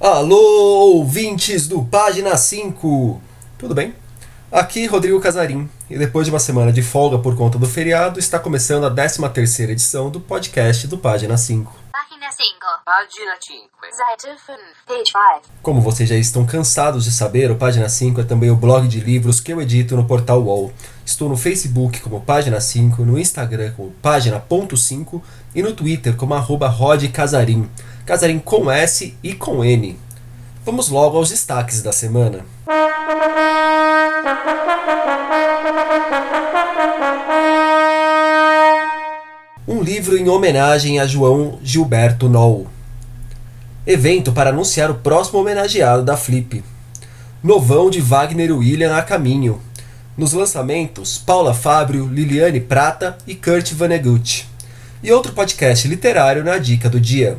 Alô, ouvintes do Página 5! Tudo bem? Aqui Rodrigo Casarim, e depois de uma semana de folga por conta do feriado, está começando a 13ª edição do podcast do Página 5. Página 5. Página 5. Seite 5. Page 5. Como vocês já estão cansados de saber, o Página 5 é também o blog de livros que eu edito no portal UOL. Estou no Facebook como Página 5, no Instagram como Página.5 e no Twitter como arroba Rod Casarim. Casarim com S e com N. Vamos logo aos destaques da semana. Um livro em homenagem a João Gilberto Noll. Evento para anunciar o próximo homenageado da Flip. Novão de Wagner William a caminho. Nos lançamentos, Paula Fábio, Liliane Prata e Kurt Vonnegut. E outro podcast literário na dica do dia.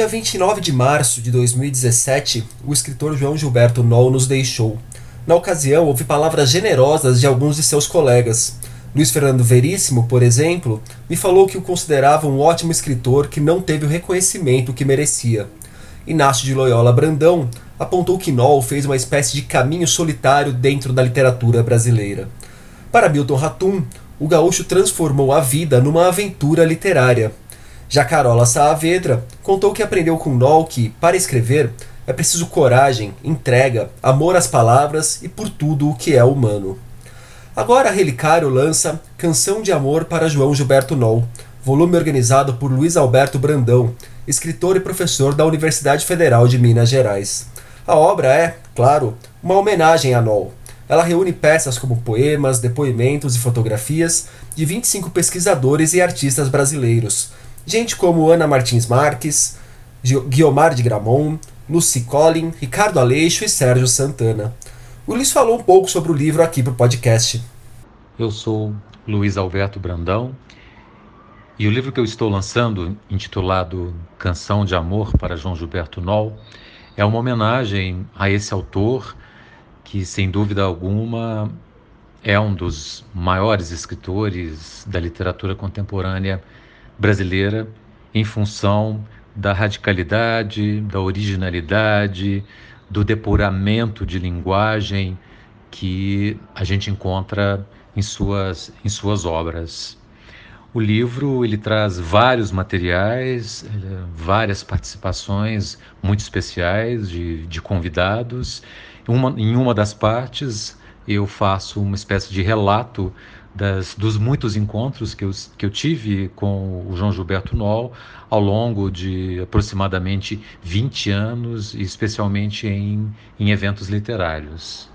Dia 29 de março de 2017, o escritor João Gilberto Noll nos deixou. Na ocasião, houve palavras generosas de alguns de seus colegas. Luiz Fernando Veríssimo, por exemplo, me falou que o considerava um ótimo escritor que não teve o reconhecimento que merecia. Inácio de Loyola Brandão apontou que Noll fez uma espécie de caminho solitário dentro da literatura brasileira. Para Milton Ratum, o gaúcho transformou a vida numa aventura literária. Já Carola Saavedra contou que aprendeu com Noll que, para escrever, é preciso coragem, entrega, amor às palavras e por tudo o que é humano. Agora Relicário lança Canção de Amor para João Gilberto Noll, volume organizado por Luiz Alberto Brandão, escritor e professor da Universidade Federal de Minas Gerais. A obra é, claro, uma homenagem a Noll. Ela reúne peças como poemas, depoimentos e fotografias de 25 pesquisadores e artistas brasileiros, gente como Ana Martins Marques, Guiomar de Gramont, Lucy Collin, Ricardo Aleixo e Sérgio Santana. O Luiz falou um pouco sobre o livro aqui para o podcast. Eu sou Luiz Alberto Brandão e o livro que eu estou lançando, intitulado Canção de Amor para João Gilberto Noll, é uma homenagem a esse autor que, sem dúvida alguma, é um dos maiores escritores da literatura contemporânea brasileira em função da radicalidade, da originalidade, do depuramento de linguagem que a gente encontra em suas, em suas obras. O livro ele traz vários materiais, várias participações muito especiais de, de convidados. Uma, em uma das partes eu faço uma espécie de relato das, dos muitos encontros que eu, que eu tive com o João Gilberto Noll ao longo de aproximadamente 20 anos, especialmente em, em eventos literários.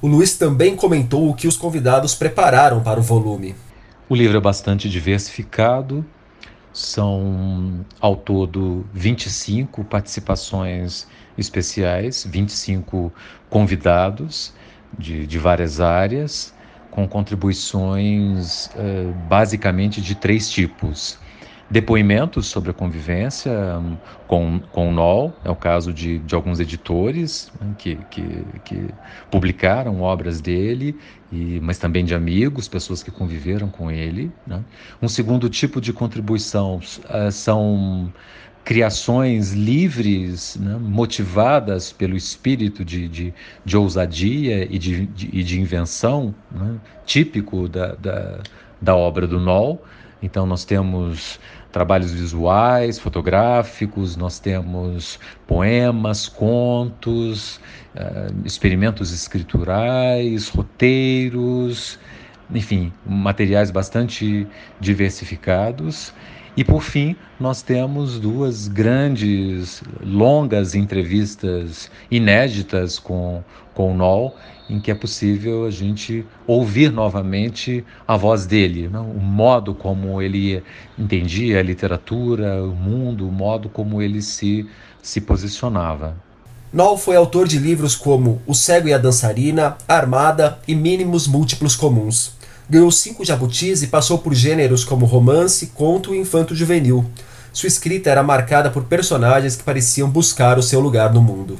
O Luiz também comentou o que os convidados prepararam para o volume. O livro é bastante diversificado, são ao todo 25 participações especiais, 25 convidados de, de várias áreas com contribuições uh, basicamente de três tipos. Depoimentos sobre a convivência um, com, com o NOL, é o caso de, de alguns editores né, que, que, que, publicaram obras dele, e, mas também de amigos, pessoas que conviveram com ele. Né. Um segundo tipo de contribuição uh, são criações livres, né, motivadas pelo espírito de, de, de ousadia e de, de, de invenção, né, típico da, da, da, obra do Noll. Então, nós temos trabalhos visuais, fotográficos, nós temos poemas, contos, uh, experimentos escriturais, roteiros, enfim, materiais bastante diversificados. E por fim, nós temos duas grandes, longas entrevistas inéditas com, com o Noll, em que é possível a gente ouvir novamente a voz dele, né? o modo como ele entendia a literatura, o mundo, o modo como ele se, se posicionava. Noll foi autor de livros como O Cego e a Dançarina, Armada e Mínimos Múltiplos Comuns. Ganhou cinco jabutis e passou por gêneros como romance, conto e infanto-juvenil. Sua escrita era marcada por personagens que pareciam buscar o seu lugar no mundo.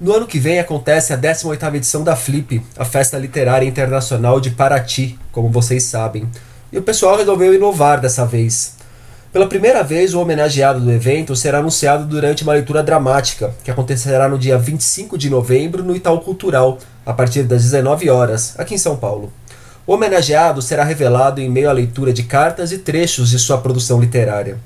No ano que vem acontece a 18ª edição da Flip, a Festa Literária Internacional de Paraty, como vocês sabem. E o pessoal resolveu inovar dessa vez. Pela primeira vez, o homenageado do evento será anunciado durante uma leitura dramática, que acontecerá no dia 25 de novembro no Itaú Cultural, a partir das 19 horas, aqui em São Paulo. O homenageado será revelado em meio à leitura de cartas e trechos de sua produção literária.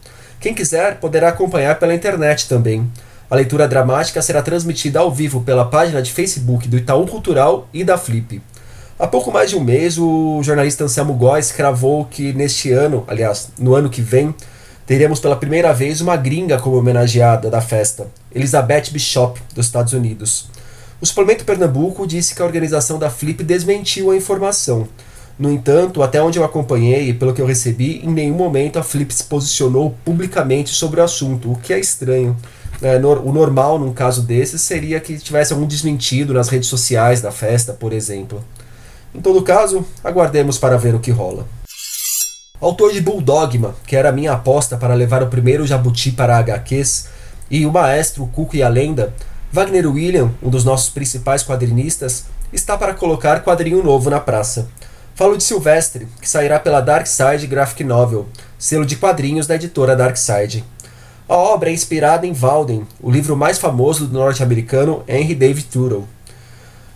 Quem quiser poderá acompanhar pela internet também. A leitura dramática será transmitida ao vivo pela página de Facebook do Itaú Cultural e da Flip. Há pouco mais de um mês, o jornalista Anselmo Góes cravou que neste ano, aliás, no ano que vem, teremos pela primeira vez uma gringa como homenageada da festa, Elizabeth Bishop, dos Estados Unidos. O suplemento Pernambuco disse que a organização da Flip desmentiu a informação. No entanto, até onde eu acompanhei e pelo que eu recebi, em nenhum momento a Flip se posicionou publicamente sobre o assunto, o que é estranho. É, o normal num caso desses seria que tivesse algum desmentido nas redes sociais da festa, por exemplo. Em todo caso, aguardemos para ver o que rola. Autor de Bulldogma, que era a minha aposta para levar o primeiro Jabuti para HQs, e o maestro o Cuco e a Lenda, Wagner William, um dos nossos principais quadrinistas, está para colocar quadrinho novo na praça. Falo de Silvestre, que sairá pela Dark Side Graphic Novel, selo de quadrinhos da editora Dark Side. A obra é inspirada em Walden, o livro mais famoso do norte-americano Henry David Thoreau.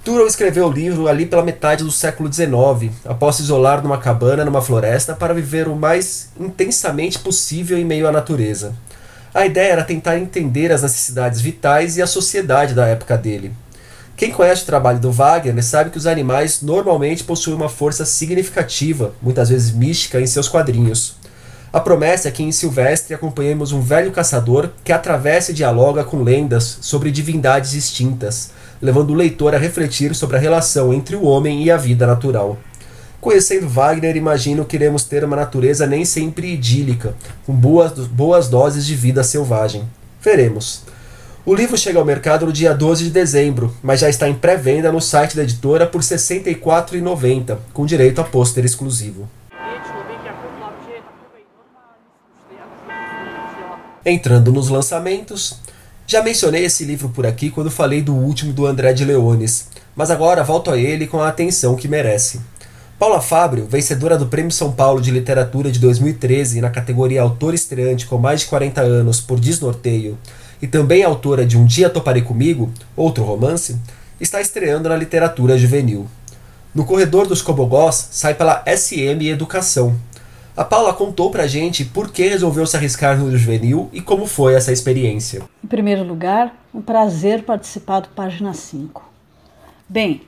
Thoreau escreveu o livro ali pela metade do século XIX, após se isolar numa cabana numa floresta para viver o mais intensamente possível em meio à natureza. A ideia era tentar entender as necessidades vitais e a sociedade da época dele. Quem conhece o trabalho do Wagner sabe que os animais normalmente possuem uma força significativa, muitas vezes mística, em seus quadrinhos. A promessa é que em Silvestre acompanhemos um velho caçador que atravessa e dialoga com lendas sobre divindades extintas, levando o leitor a refletir sobre a relação entre o homem e a vida natural. Conhecendo Wagner, imagino que iremos ter uma natureza nem sempre idílica, com boas, boas doses de vida selvagem. Veremos. O livro chega ao mercado no dia 12 de dezembro, mas já está em pré-venda no site da editora por R$ 64,90, com direito a pôster exclusivo. Entrando nos lançamentos, já mencionei esse livro por aqui quando falei do último do André de Leones, mas agora volto a ele com a atenção que merece. Paula Fábio, vencedora do Prêmio São Paulo de Literatura de 2013 na categoria Autor Estreante com mais de 40 anos por Desnorteio, e também autora de Um Dia Toparei Comigo, outro romance, está estreando na literatura juvenil. No Corredor dos Cobogós sai pela SM Educação, a Paula contou pra gente por que resolveu se arriscar no juvenil e como foi essa experiência. Em primeiro lugar, um prazer participar do Página 5. Bem,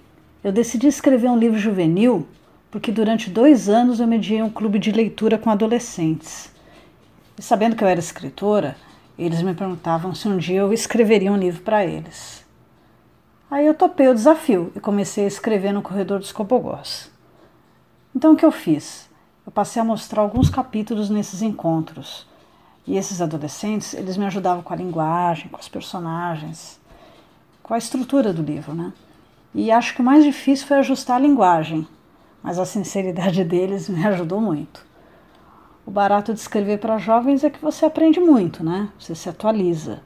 eu decidi escrever um livro juvenil porque durante dois anos eu mediei um clube de leitura com adolescentes. E sabendo que eu era escritora, eles me perguntavam se um dia eu escreveria um livro para eles. Aí eu topei o desafio e comecei a escrever no Corredor dos Cobogós. Então o que eu fiz? eu passei a mostrar alguns capítulos nesses encontros. E esses adolescentes, eles me ajudavam com a linguagem, com os personagens, com a estrutura do livro, né? E acho que o mais difícil foi ajustar a linguagem, mas a sinceridade deles me ajudou muito. O barato de escrever para jovens é que você aprende muito, né? Você se atualiza.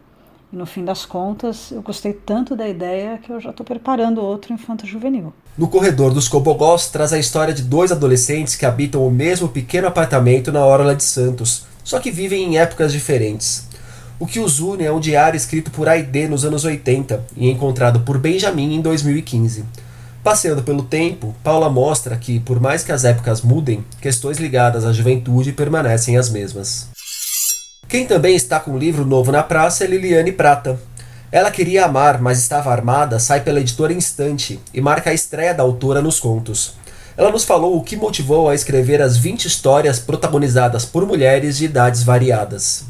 E no fim das contas, eu gostei tanto da ideia que eu já estou preparando outro infanto juvenil. No corredor dos Cobogós traz a história de dois adolescentes que habitam o mesmo pequeno apartamento na Orla de Santos, só que vivem em épocas diferentes. O que os une é um diário escrito por Aide nos anos 80 e encontrado por Benjamin em 2015. Passeando pelo tempo, Paula mostra que, por mais que as épocas mudem, questões ligadas à juventude permanecem as mesmas. Quem também está com um livro novo na praça é Liliane Prata. Ela queria amar, mas estava armada, sai pela editora Instante e marca a estreia da autora nos contos. Ela nos falou o que motivou a escrever as 20 histórias protagonizadas por mulheres de idades variadas.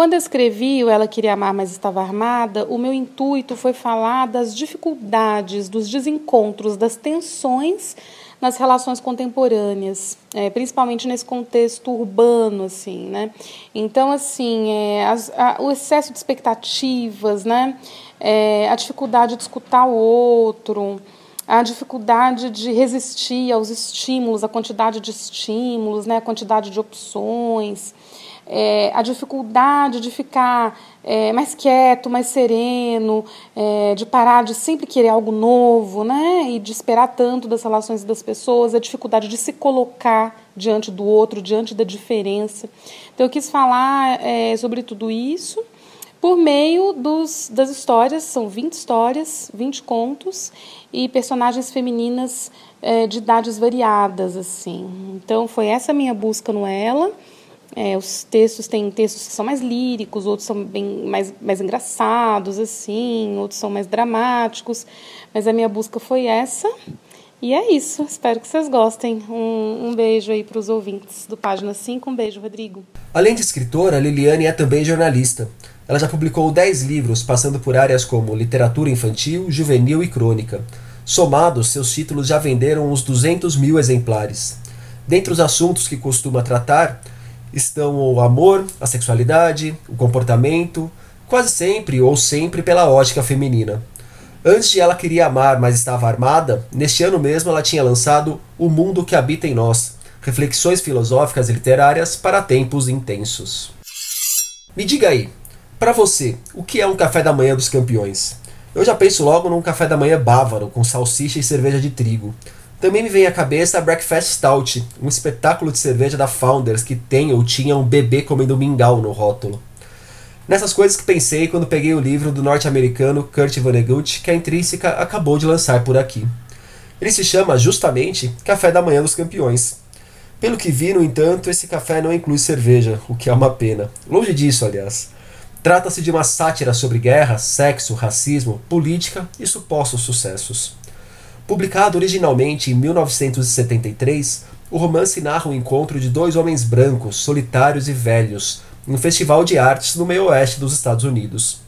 Quando eu escrevi o Ela Queria Amar, mas Estava Armada, o meu intuito foi falar das dificuldades, dos desencontros, das tensões nas relações contemporâneas, é, principalmente nesse contexto urbano, assim, né? Então, assim, é, as, a, o excesso de expectativas, né? É, a dificuldade de escutar o outro, a dificuldade de resistir aos estímulos, a quantidade de estímulos, né, a quantidade de opções, é, a dificuldade de ficar é, mais quieto, mais sereno, é, de parar de sempre querer algo novo, né, e de esperar tanto das relações das pessoas, a dificuldade de se colocar diante do outro, diante da diferença. Então eu quis falar é, sobre tudo isso por meio dos, das histórias, são 20 histórias, 20 contos, e personagens femininas é, de idades variadas, assim. Então foi essa minha busca no Ela. É, os textos têm textos que são mais líricos, outros são bem mais, mais engraçados, assim, outros são mais dramáticos, mas a minha busca foi essa. E é isso, espero que vocês gostem. Um, um beijo aí para os ouvintes do Página 5. Um beijo, Rodrigo. Além de escritora, Liliane é também jornalista. Ela já publicou 10 livros, passando por áreas como literatura infantil, juvenil e crônica. Somados, seus títulos já venderam uns 200 mil exemplares. Dentre os assuntos que costuma tratar estão o amor, a sexualidade, o comportamento, quase sempre ou sempre pela ótica feminina. Antes de Ela Queria Amar, mas estava armada, neste ano mesmo ela tinha lançado O Mundo que Habita em Nós Reflexões Filosóficas e Literárias para Tempos Intensos. Me diga aí, para você, o que é um café da manhã dos campeões? Eu já penso logo num café da manhã bávaro, com salsicha e cerveja de trigo. Também me vem à cabeça a Breakfast Stout, um espetáculo de cerveja da Founders que tem ou tinha um bebê comendo mingau no rótulo. Nessas coisas que pensei quando peguei o livro do norte-americano Kurt Vonnegut que a Intrínseca acabou de lançar por aqui. Ele se chama justamente Café da Manhã dos Campeões. Pelo que vi, no entanto, esse café não inclui cerveja, o que é uma pena. Longe disso, aliás. Trata-se de uma sátira sobre guerra, sexo, racismo, política e supostos sucessos. Publicado originalmente em 1973, o romance narra o encontro de dois homens brancos, solitários e velhos, em um festival de artes no meio oeste dos Estados Unidos.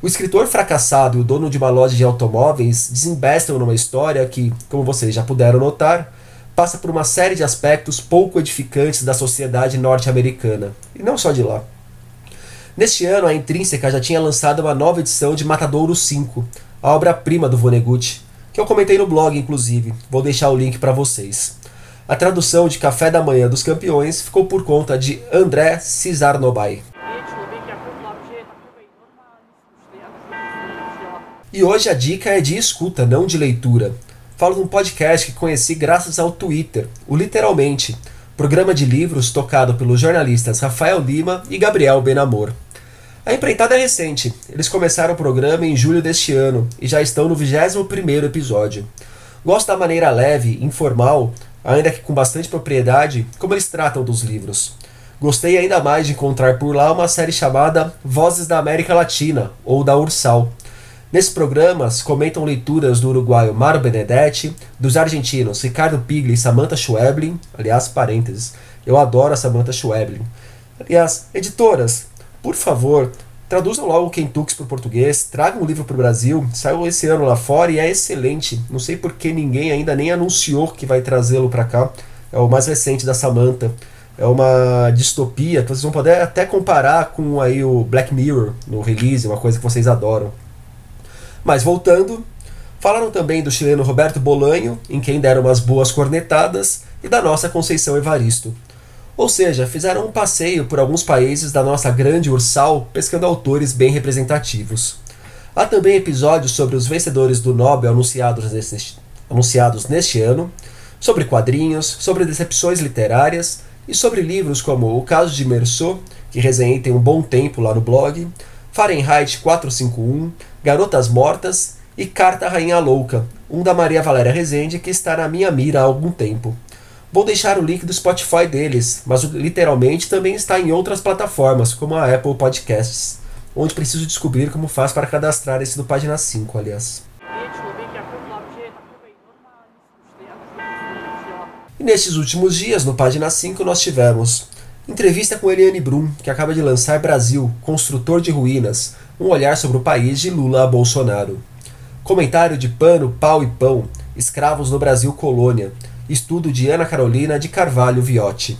O escritor fracassado e o dono de uma loja de automóveis desembestam numa história que, como vocês já puderam notar, passa por uma série de aspectos pouco edificantes da sociedade norte-americana, e não só de lá. Neste ano, a Intrínseca já tinha lançado uma nova edição de Matadouro 5, a obra-prima do Vonnegut, que eu comentei no blog, inclusive, vou deixar o link para vocês. A tradução de Café da Manhã dos Campeões ficou por conta de André Cisarnobai. E hoje a dica é de escuta, não de leitura. Falo de um podcast que conheci graças ao Twitter, o Literalmente, programa de livros tocado pelos jornalistas Rafael Lima e Gabriel Benamor. A empreitada é recente, eles começaram o programa em julho deste ano e já estão no 21º episódio. Gosto da maneira leve, informal, ainda que com bastante propriedade, como eles tratam dos livros. Gostei ainda mais de encontrar por lá uma série chamada Vozes da América Latina, ou da Ursal. Nesses programas comentam leituras do uruguaio Maro Benedetti, dos argentinos Ricardo Pigli e Samantha Schweblin, aliás, parênteses, eu adoro a Samantha Schweblin. Aliás, editoras, por favor, Traduzam logo o Kentucky para o português, tragam o livro para o Brasil, saiu esse ano lá fora e é excelente. Não sei por que ninguém ainda nem anunciou que vai trazê-lo para cá. É o mais recente da Samantha. É uma distopia que vocês vão poder até comparar com aí o Black Mirror no release, uma coisa que vocês adoram. Mas voltando, falaram também do chileno Roberto Bolanho, em quem deram umas boas cornetadas, e da nossa Conceição Evaristo. Ou seja, fizeram um passeio por alguns países da nossa grande Ursal, pescando autores bem representativos. Há também episódios sobre os vencedores do Nobel anunciados neste, anunciados neste ano, sobre quadrinhos, sobre decepções literárias e sobre livros como O Caso de Merceau, que resenhei tem um bom tempo lá no blog, Fahrenheit 451, Garotas Mortas e Carta Rainha Louca, um da Maria Valéria Rezende que está na minha mira há algum tempo. Vou deixar o link do Spotify deles, mas literalmente também está em outras plataformas, como a Apple Podcasts, onde preciso descobrir como faz para cadastrar esse do página 5, aliás. E nestes últimos dias, no página 5, nós tivemos entrevista com Eliane Brum, que acaba de lançar Brasil, Construtor de Ruínas, um olhar sobre o país de Lula a Bolsonaro. Comentário de Pano, Pau e Pão, Escravos no Brasil Colônia, estudo de Ana Carolina de Carvalho Viotti.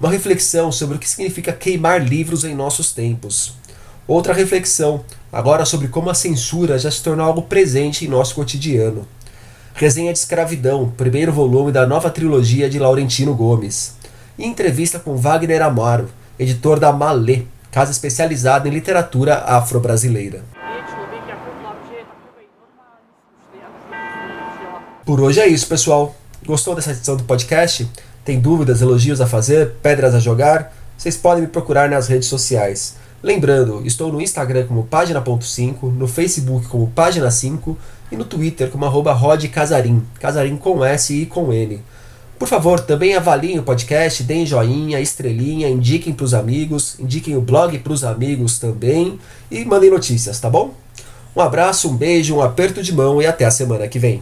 Uma reflexão sobre o que significa queimar livros em nossos tempos. Outra reflexão, agora sobre como a censura já se tornou algo presente em nosso cotidiano. resenha de Escravidão, primeiro volume da nova trilogia de Laurentino Gomes, e entrevista com Wagner Amaro, editor da Malê, casa especializada em literatura afro-brasileira. Por hoje é isso, pessoal. Gostou dessa edição do podcast? Tem dúvidas, elogios a fazer, pedras a jogar? Vocês podem me procurar nas redes sociais. Lembrando, estou no Instagram como página.5, no Facebook como página 5 e no Twitter como arroba Casarim, Casarim com S e com N. Por favor, também avaliem o podcast, deem joinha, estrelinha, indiquem para os amigos, indiquem o blog para os amigos também e mandem notícias, tá bom? Um abraço, um beijo, um aperto de mão e até a semana que vem.